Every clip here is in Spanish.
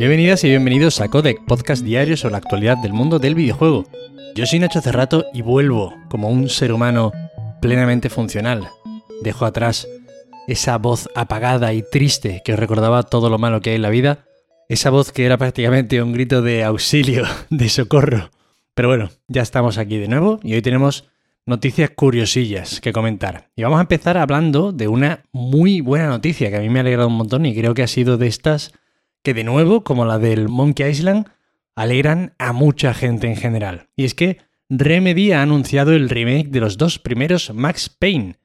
Bienvenidas y bienvenidos a Codec, podcast diario sobre la actualidad del mundo del videojuego. Yo soy Nacho Cerrato y vuelvo como un ser humano plenamente funcional. Dejo atrás esa voz apagada y triste que os recordaba todo lo malo que hay en la vida, esa voz que era prácticamente un grito de auxilio, de socorro. Pero bueno, ya estamos aquí de nuevo y hoy tenemos noticias curiosillas que comentar. Y vamos a empezar hablando de una muy buena noticia que a mí me ha alegrado un montón y creo que ha sido de estas que de nuevo, como la del Monkey Island, alegran a mucha gente en general. Y es que Remedy ha anunciado el remake de los dos primeros Max Payne.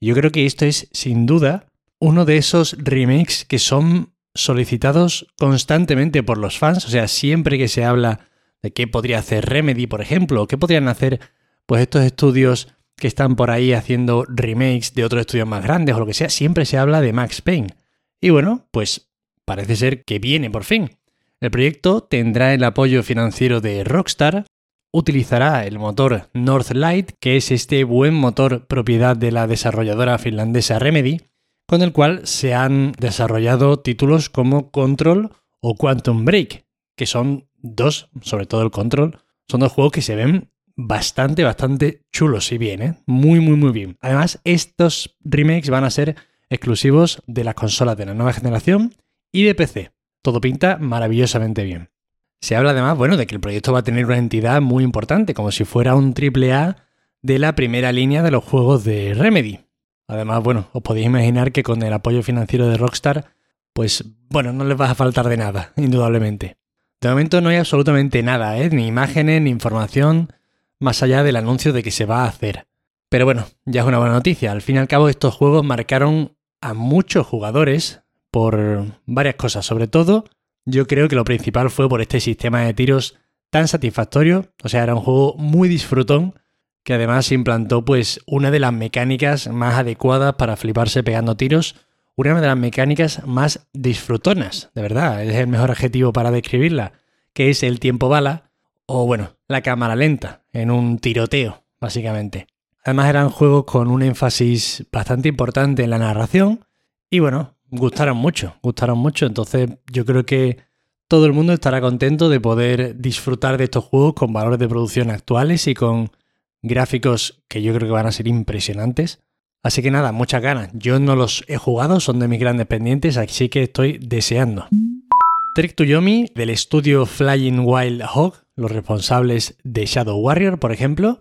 Yo creo que esto es, sin duda, uno de esos remakes que son solicitados constantemente por los fans. O sea, siempre que se habla de qué podría hacer Remedy, por ejemplo, o qué podrían hacer pues estos estudios que están por ahí haciendo remakes de otros estudios más grandes o lo que sea, siempre se habla de Max Payne. Y bueno, pues parece ser que viene por fin. El proyecto tendrá el apoyo financiero de Rockstar, utilizará el motor Northlight, que es este buen motor propiedad de la desarrolladora finlandesa Remedy, con el cual se han desarrollado títulos como Control o Quantum Break, que son dos, sobre todo el Control, son dos juegos que se ven bastante, bastante chulos y bien, ¿eh? Muy, muy, muy bien. Además, estos remakes van a ser exclusivos de las consolas de la nueva generación y de PC. Todo pinta maravillosamente bien. Se habla además, bueno, de que el proyecto va a tener una entidad muy importante, como si fuera un AAA de la primera línea de los juegos de Remedy. Además, bueno, os podéis imaginar que con el apoyo financiero de Rockstar, pues bueno, no les va a faltar de nada, indudablemente. De momento no hay absolutamente nada, ¿eh? ni imágenes, ni información, más allá del anuncio de que se va a hacer. Pero bueno, ya es una buena noticia. Al fin y al cabo, estos juegos marcaron a muchos jugadores por varias cosas. Sobre todo, yo creo que lo principal fue por este sistema de tiros tan satisfactorio. O sea, era un juego muy disfrutón que además implantó pues una de las mecánicas más adecuadas para fliparse pegando tiros. Una de las mecánicas más disfrutonas, de verdad, es el mejor adjetivo para describirla, que es el tiempo bala, o bueno, la cámara lenta, en un tiroteo, básicamente. Además eran juegos con un énfasis bastante importante en la narración, y bueno, gustaron mucho, gustaron mucho. Entonces yo creo que todo el mundo estará contento de poder disfrutar de estos juegos con valores de producción actuales y con gráficos que yo creo que van a ser impresionantes. Así que nada, muchas ganas. Yo no los he jugado, son de mis grandes pendientes, así que estoy deseando. Trek to Yomi del estudio Flying Wild Hog, los responsables de Shadow Warrior, por ejemplo,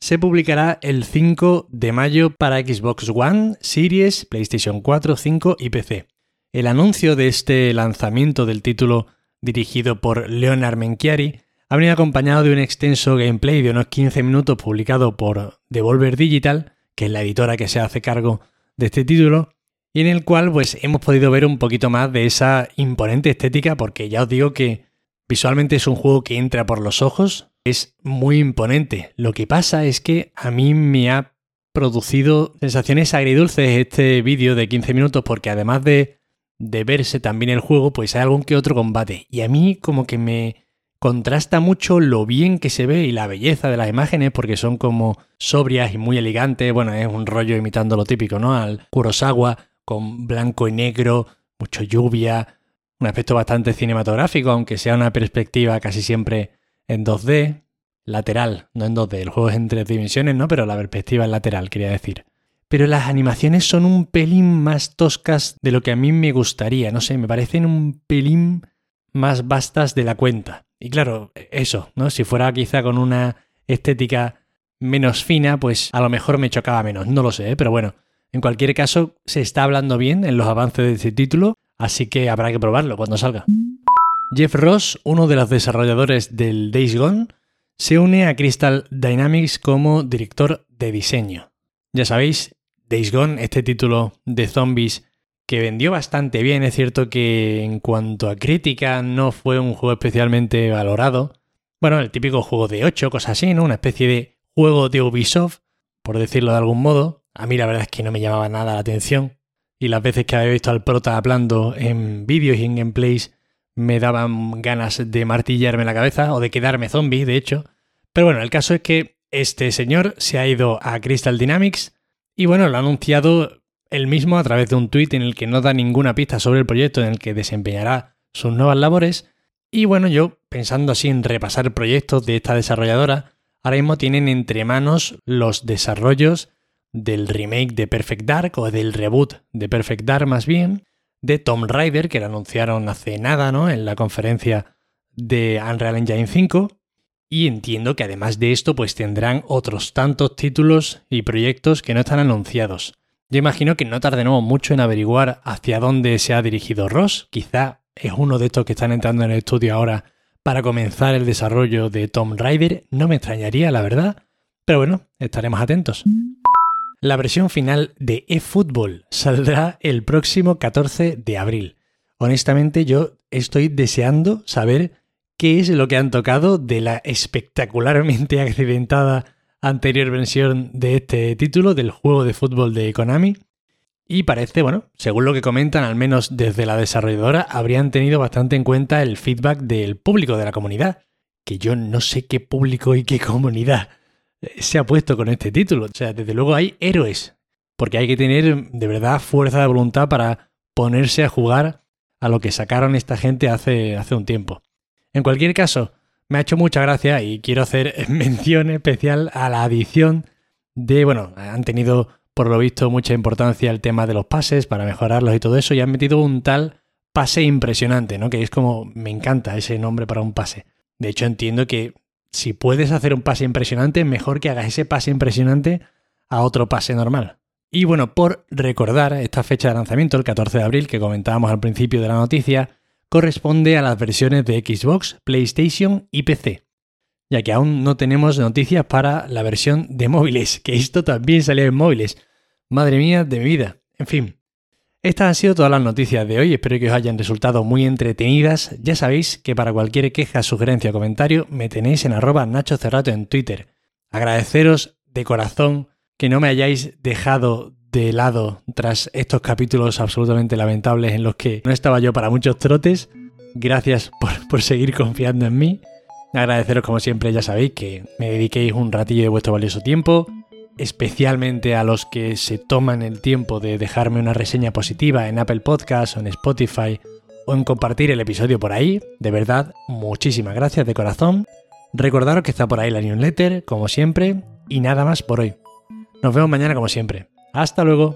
se publicará el 5 de mayo para Xbox One, Series, PlayStation 4, 5 y PC. El anuncio de este lanzamiento del título dirigido por Leonard Menchiari ha venido acompañado de un extenso gameplay de unos 15 minutos publicado por Devolver Digital, que es la editora que se hace cargo de este título, y en el cual pues hemos podido ver un poquito más de esa imponente estética porque ya os digo que visualmente es un juego que entra por los ojos, es muy imponente. Lo que pasa es que a mí me ha producido sensaciones agridulces este vídeo de 15 minutos porque además de, de verse también el juego, pues hay algún que otro combate. Y a mí como que me contrasta mucho lo bien que se ve y la belleza de las imágenes porque son como sobrias y muy elegantes. Bueno, es un rollo imitando lo típico, ¿no? Al Kurosawa con blanco y negro, mucho lluvia, un aspecto bastante cinematográfico, aunque sea una perspectiva casi siempre en 2D, lateral, no en 2D. El juego es en tres dimensiones, ¿no? Pero la perspectiva es lateral, quería decir. Pero las animaciones son un pelín más toscas de lo que a mí me gustaría, no sé, me parecen un pelín más vastas de la cuenta. Y claro, eso, ¿no? Si fuera quizá con una estética menos fina, pues a lo mejor me chocaba menos, no lo sé, ¿eh? pero bueno, en cualquier caso se está hablando bien en los avances de este título, así que habrá que probarlo cuando salga. Jeff Ross, uno de los desarrolladores del Days Gone, se une a Crystal Dynamics como director de diseño. Ya sabéis, Days Gone, este título de zombies que vendió bastante bien, es cierto que en cuanto a crítica no fue un juego especialmente valorado. Bueno, el típico juego de 8, cosas así, ¿no? Una especie de juego de Ubisoft, por decirlo de algún modo. A mí la verdad es que no me llamaba nada la atención. Y las veces que había visto al prota hablando en vídeos y en gameplays me daban ganas de martillarme la cabeza o de quedarme zombie, de hecho. Pero bueno, el caso es que este señor se ha ido a Crystal Dynamics y bueno, lo ha anunciado él mismo a través de un tuit en el que no da ninguna pista sobre el proyecto en el que desempeñará sus nuevas labores. Y bueno, yo pensando así en repasar proyectos de esta desarrolladora, ahora mismo tienen entre manos los desarrollos del remake de Perfect Dark o del reboot de Perfect Dark más bien, de Tomb Raider que lo anunciaron hace nada, ¿no? En la conferencia de Unreal Engine 5 y entiendo que además de esto pues tendrán otros tantos títulos y proyectos que no están anunciados. Yo imagino que no tardaremos mucho en averiguar hacia dónde se ha dirigido Ross, quizá es uno de estos que están entrando en el estudio ahora para comenzar el desarrollo de Tomb Raider, no me extrañaría la verdad, pero bueno, estaremos atentos. La versión final de eFootball saldrá el próximo 14 de abril. Honestamente yo estoy deseando saber qué es lo que han tocado de la espectacularmente accidentada anterior versión de este título, del juego de fútbol de Konami. Y parece, bueno, según lo que comentan, al menos desde la desarrolladora, habrían tenido bastante en cuenta el feedback del público, de la comunidad. Que yo no sé qué público y qué comunidad se ha puesto con este título. O sea, desde luego hay héroes. Porque hay que tener de verdad fuerza de voluntad para ponerse a jugar a lo que sacaron esta gente hace, hace un tiempo. En cualquier caso, me ha hecho mucha gracia y quiero hacer mención especial a la adición de, bueno, han tenido por lo visto mucha importancia el tema de los pases para mejorarlos y todo eso y han metido un tal pase impresionante, ¿no? Que es como, me encanta ese nombre para un pase. De hecho, entiendo que si puedes hacer un pase impresionante, mejor que hagas ese pase impresionante a otro pase normal. Y bueno, por recordar esta fecha de lanzamiento, el 14 de abril, que comentábamos al principio de la noticia, corresponde a las versiones de Xbox, PlayStation y PC, ya que aún no tenemos noticias para la versión de móviles, que esto también salió en móviles. Madre mía de mi vida. En fin, estas han sido todas las noticias de hoy, espero que os hayan resultado muy entretenidas. Ya sabéis que para cualquier queja, sugerencia o comentario me tenéis en arroba Nacho Cerrato en Twitter. Agradeceros de corazón que no me hayáis dejado de lado tras estos capítulos absolutamente lamentables en los que no estaba yo para muchos trotes. Gracias por, seguir confiando en mí. Agradeceros como siempre, ya sabéis que me dediquéis un ratillo de vuestro valioso tiempo, especialmente a los que se toman el tiempo de dejarme una reseña positiva en Apple Podcasts o en Spotify o en compartir el episodio por ahí. De verdad, muchísimas gracias de corazón. Recordaros que está por ahí la newsletter, como siempre, y nada más por hoy. Nos vemos mañana como siempre. Hasta luego.